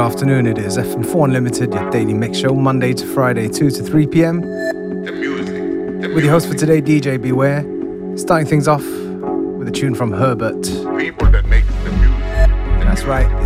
afternoon. It is FM4 Unlimited, your daily mix show, Monday to Friday, 2 to 3 p.m. The music. The With your host for today, DJ Beware. Starting things off with a tune from Herbert. People that make the music. The That's music. right,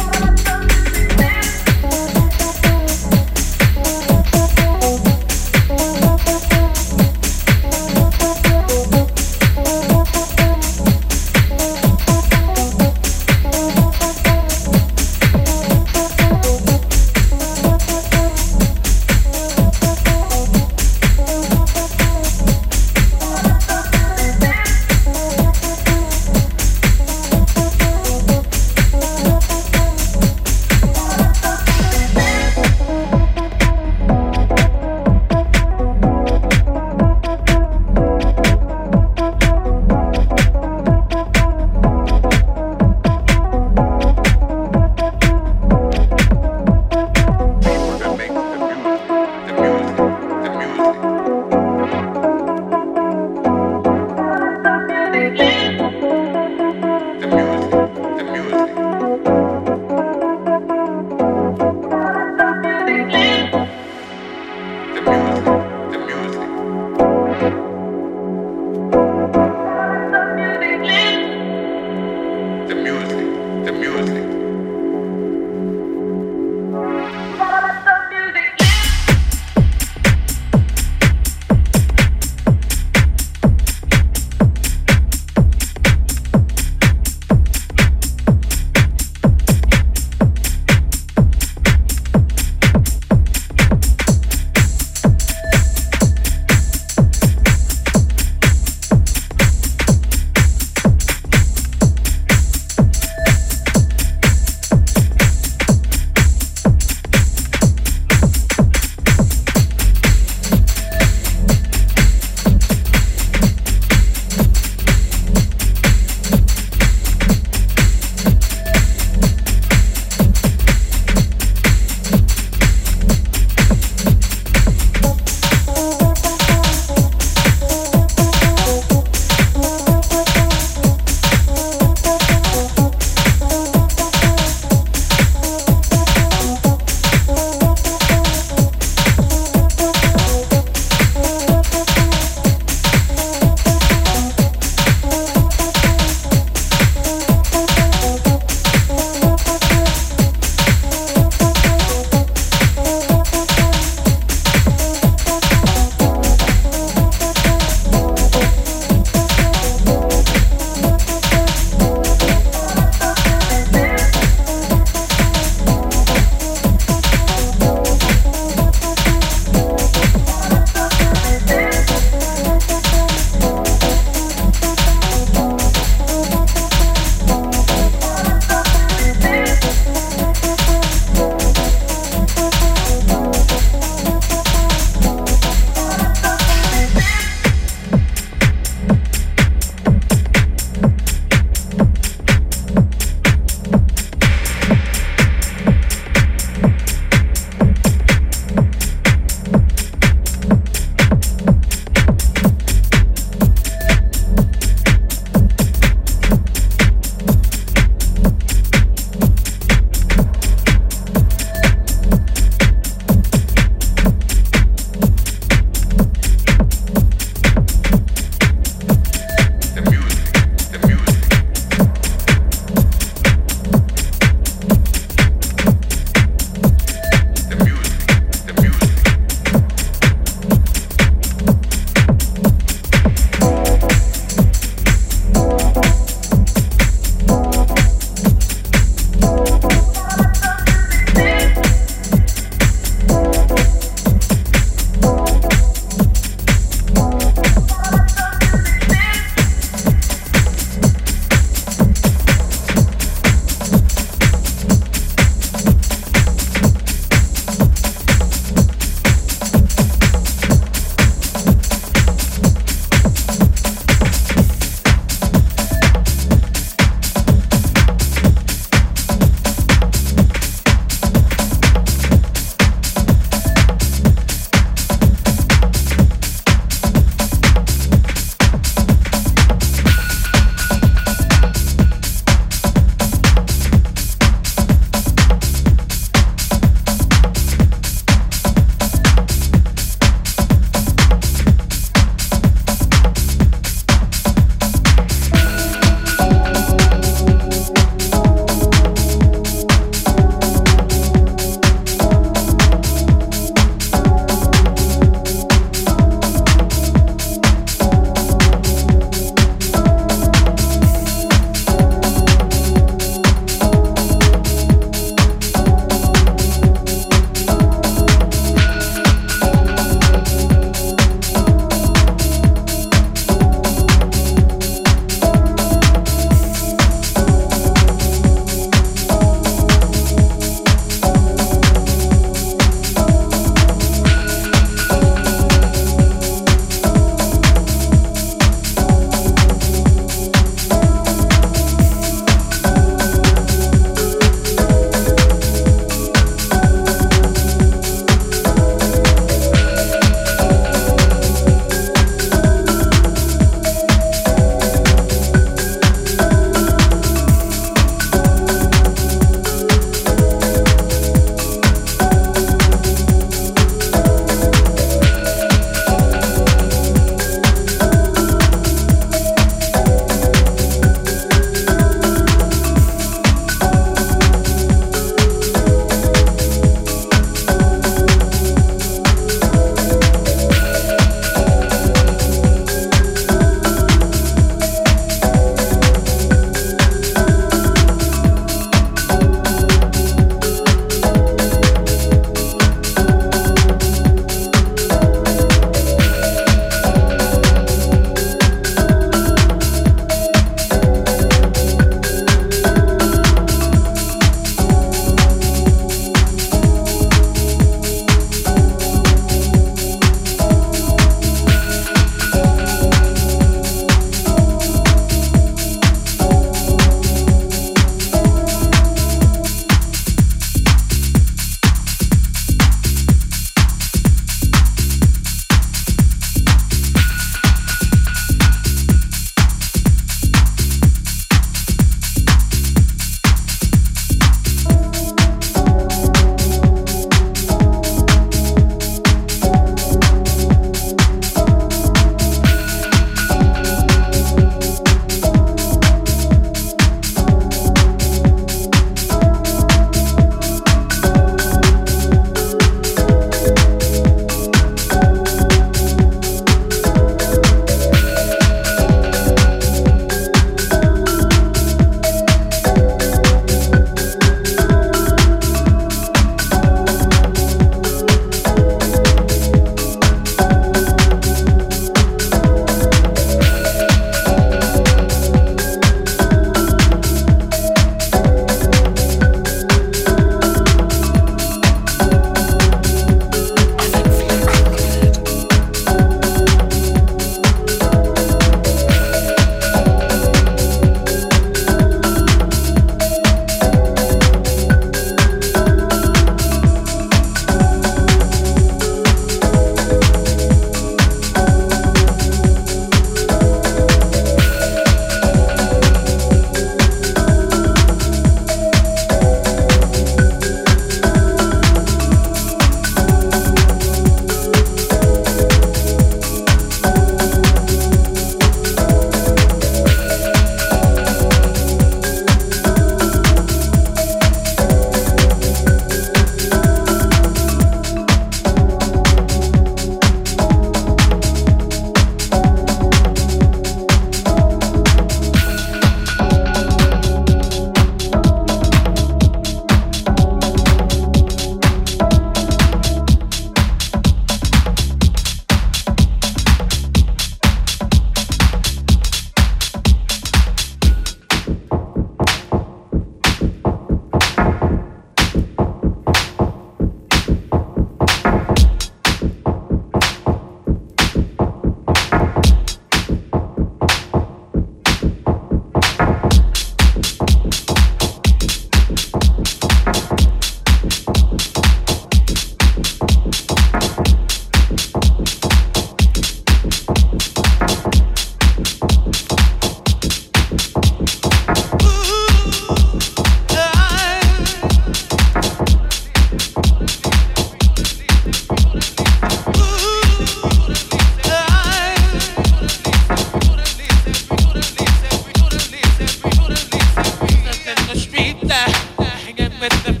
with the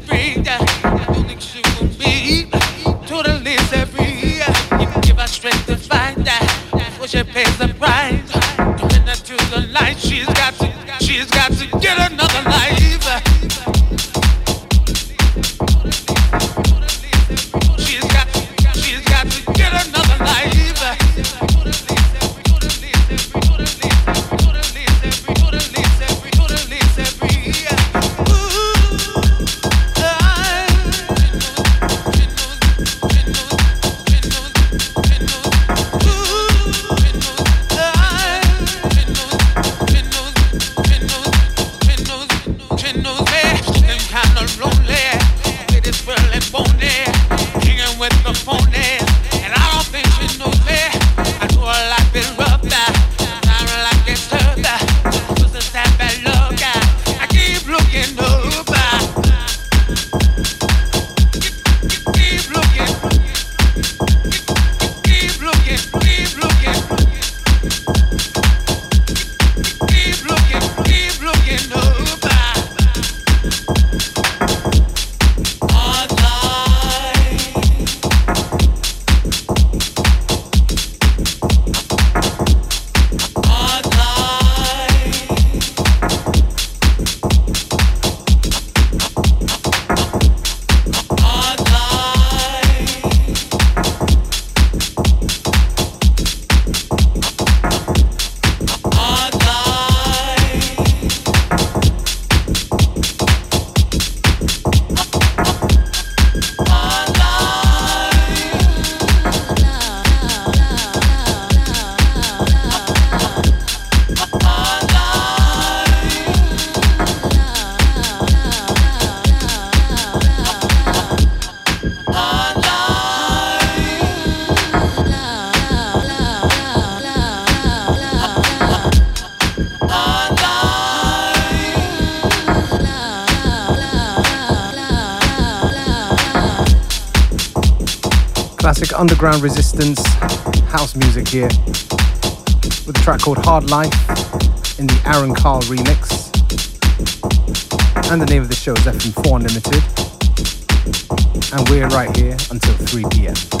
underground resistance house music here with a track called Hard Life in the Aaron Carl remix. And the name of the show is FM4 Unlimited. And we're right here until 3 p.m.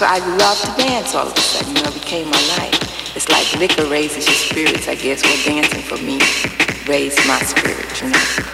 so I loved to dance all of a sudden, you know, it became my life. It's like liquor raises your spirits, I guess. Well, dancing for me raised my spirit, you know.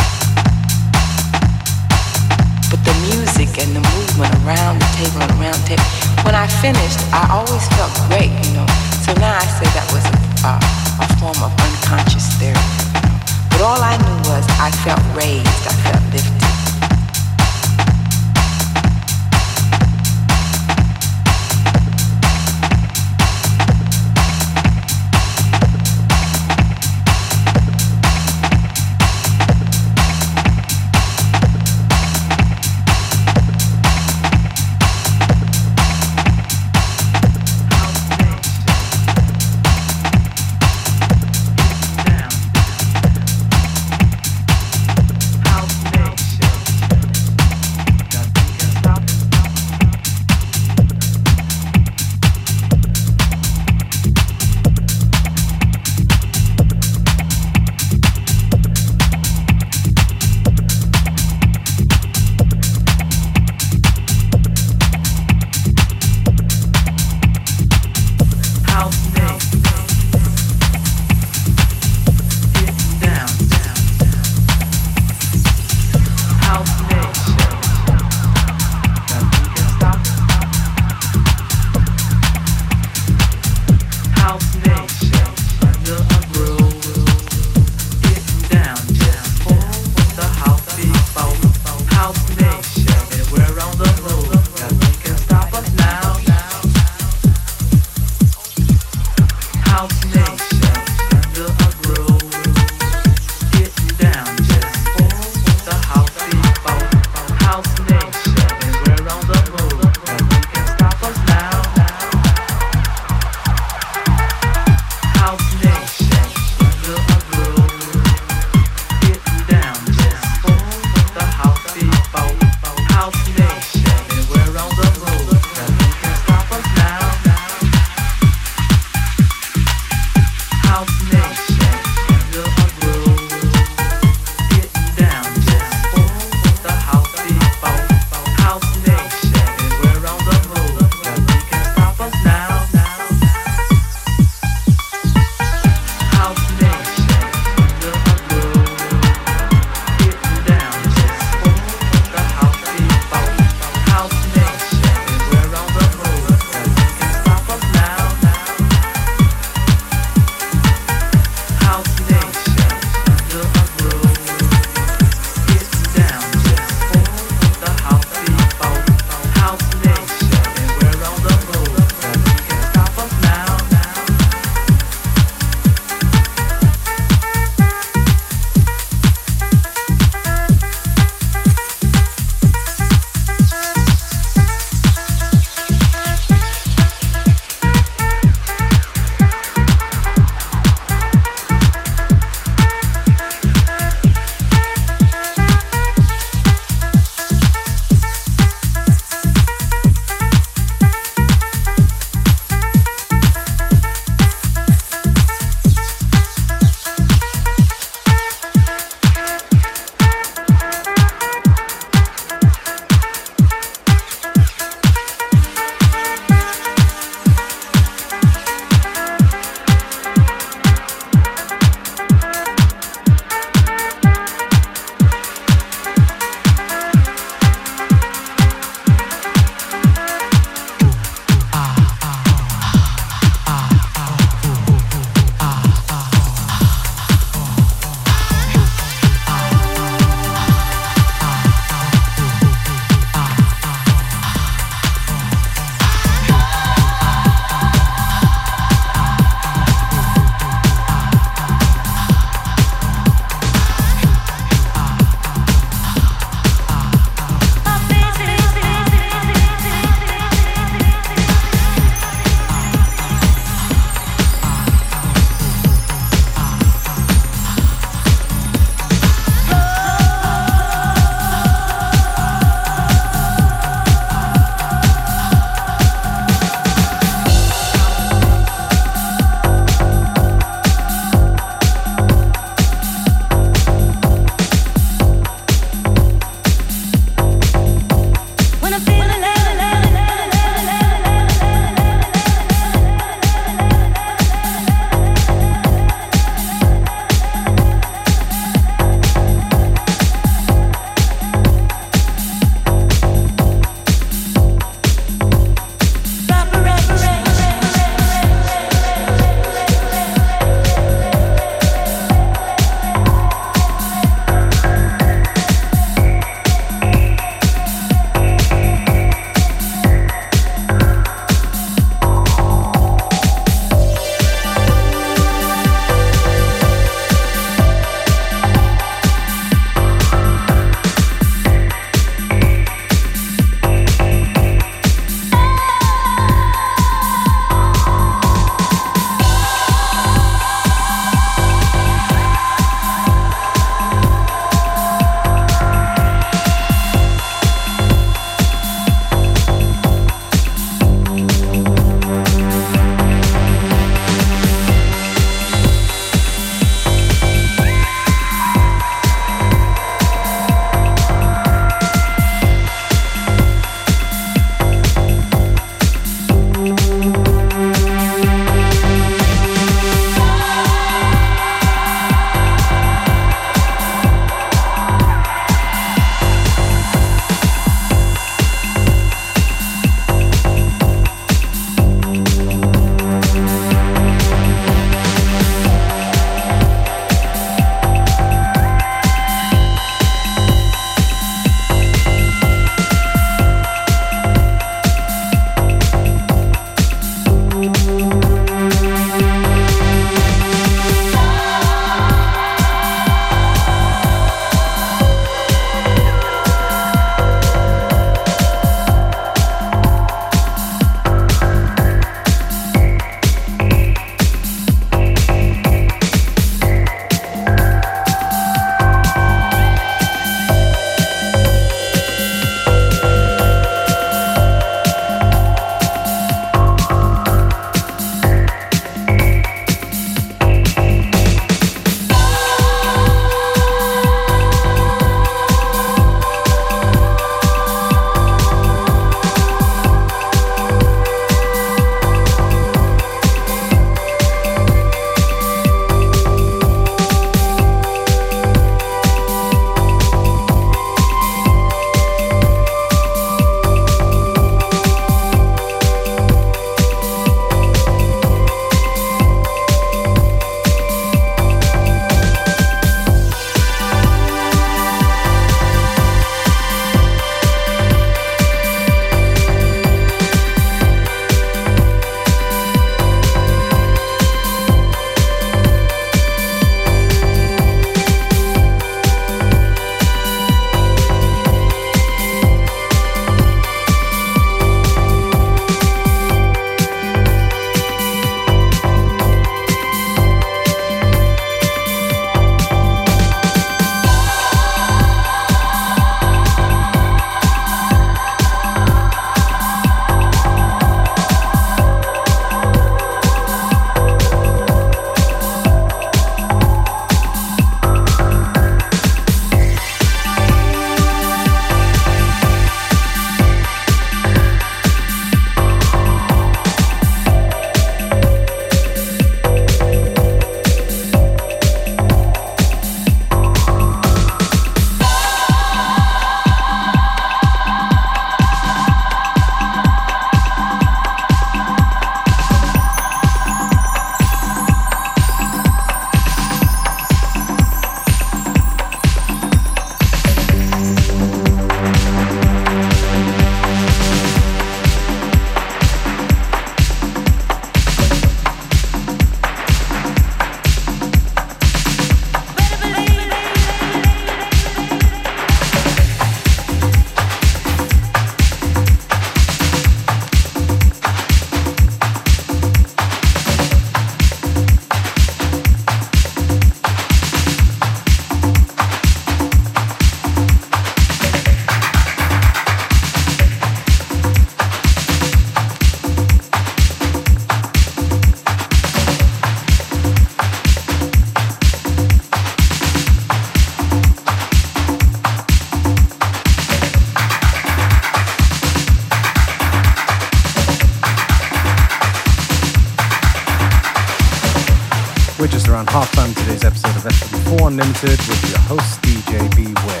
FM4 with your host DJ Beware.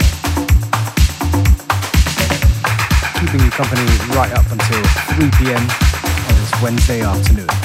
Keeping you company right up until 3 p.m. on this Wednesday afternoon.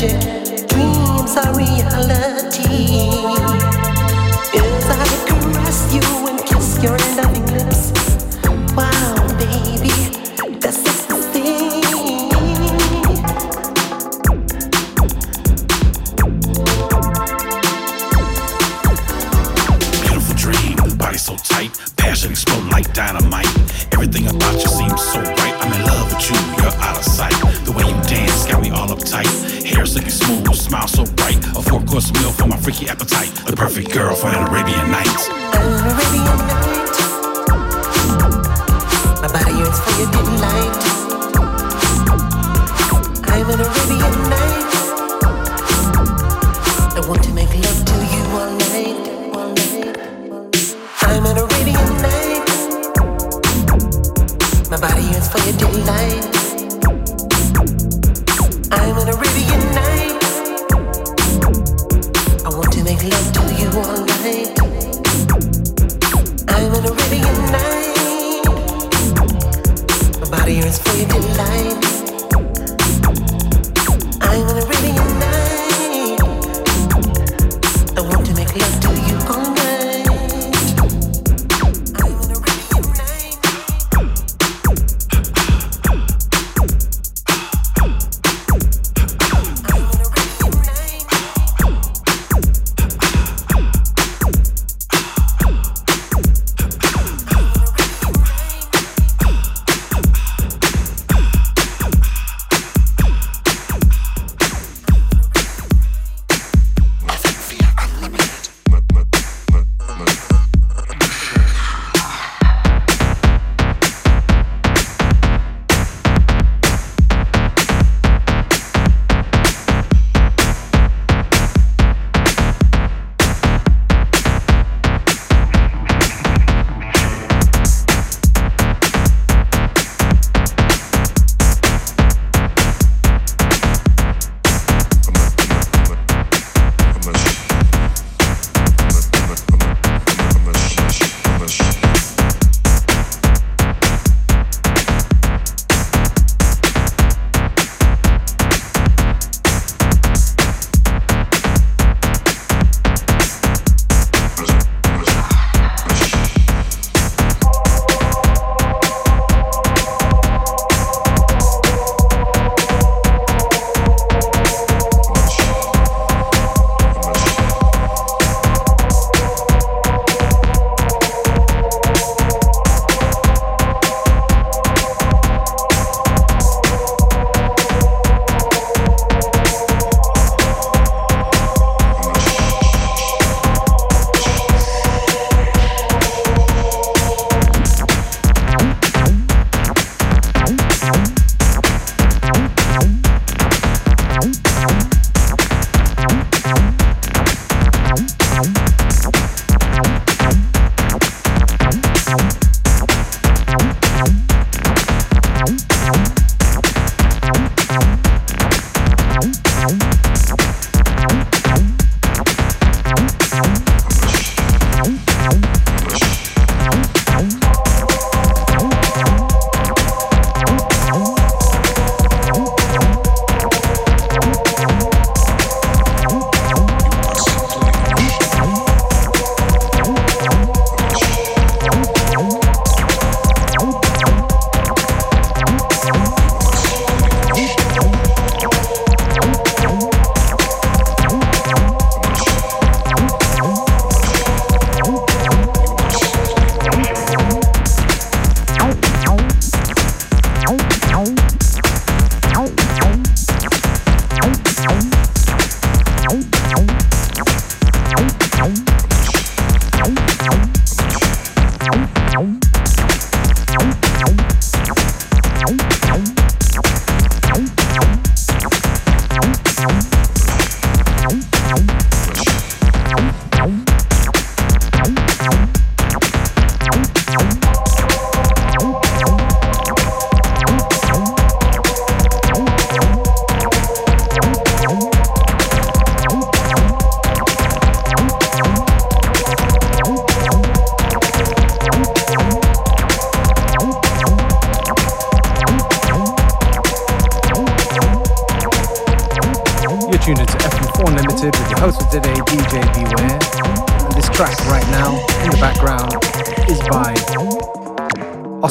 magic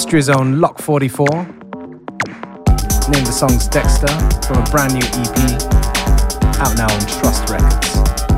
Austria's own Lock 44. Name the song's Dexter from a brand new EP out now on Trust Records.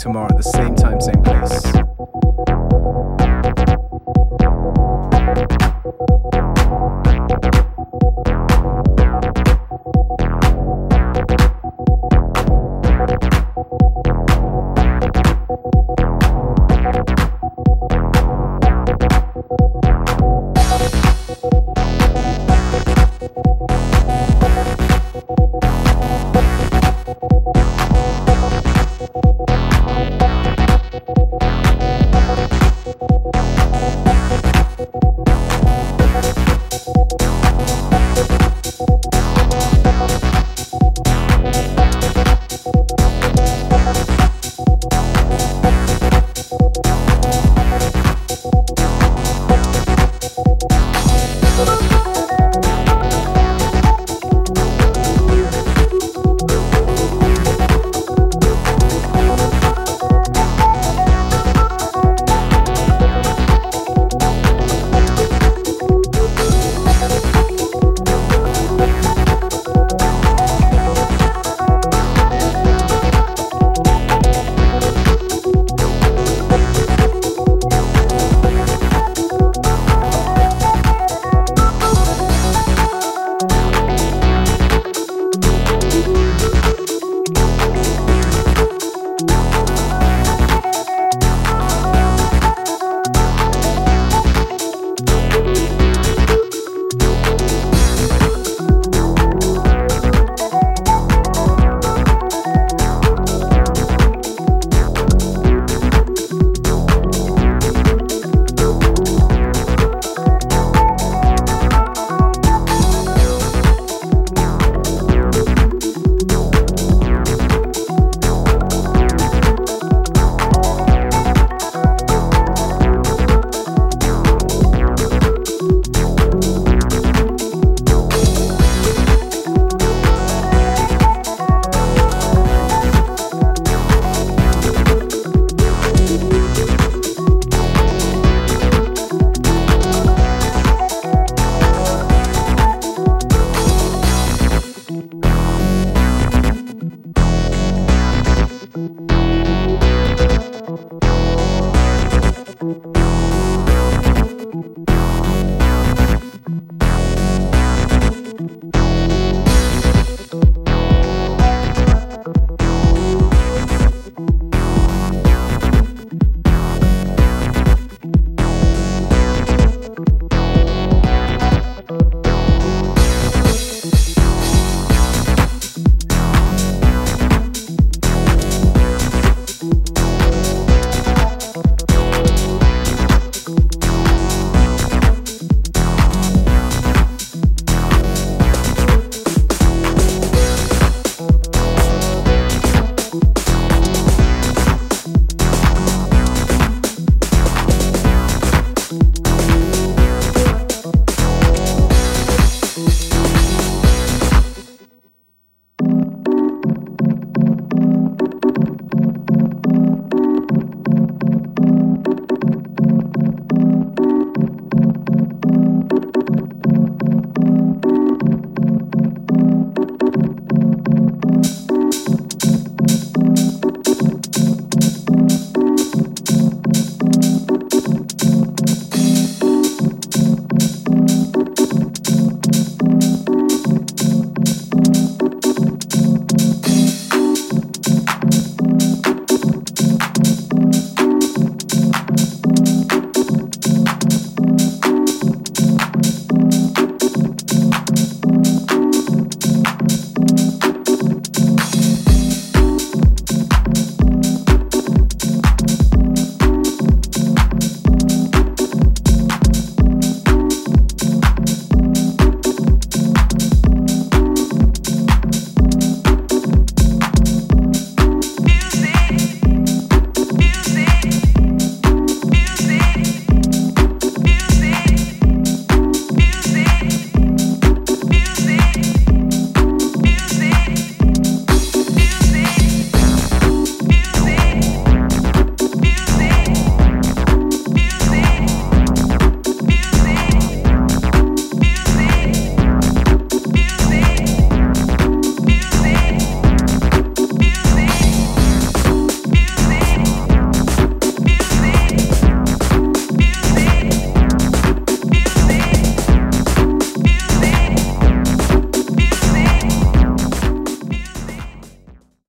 Tomorrow at the same time, same place.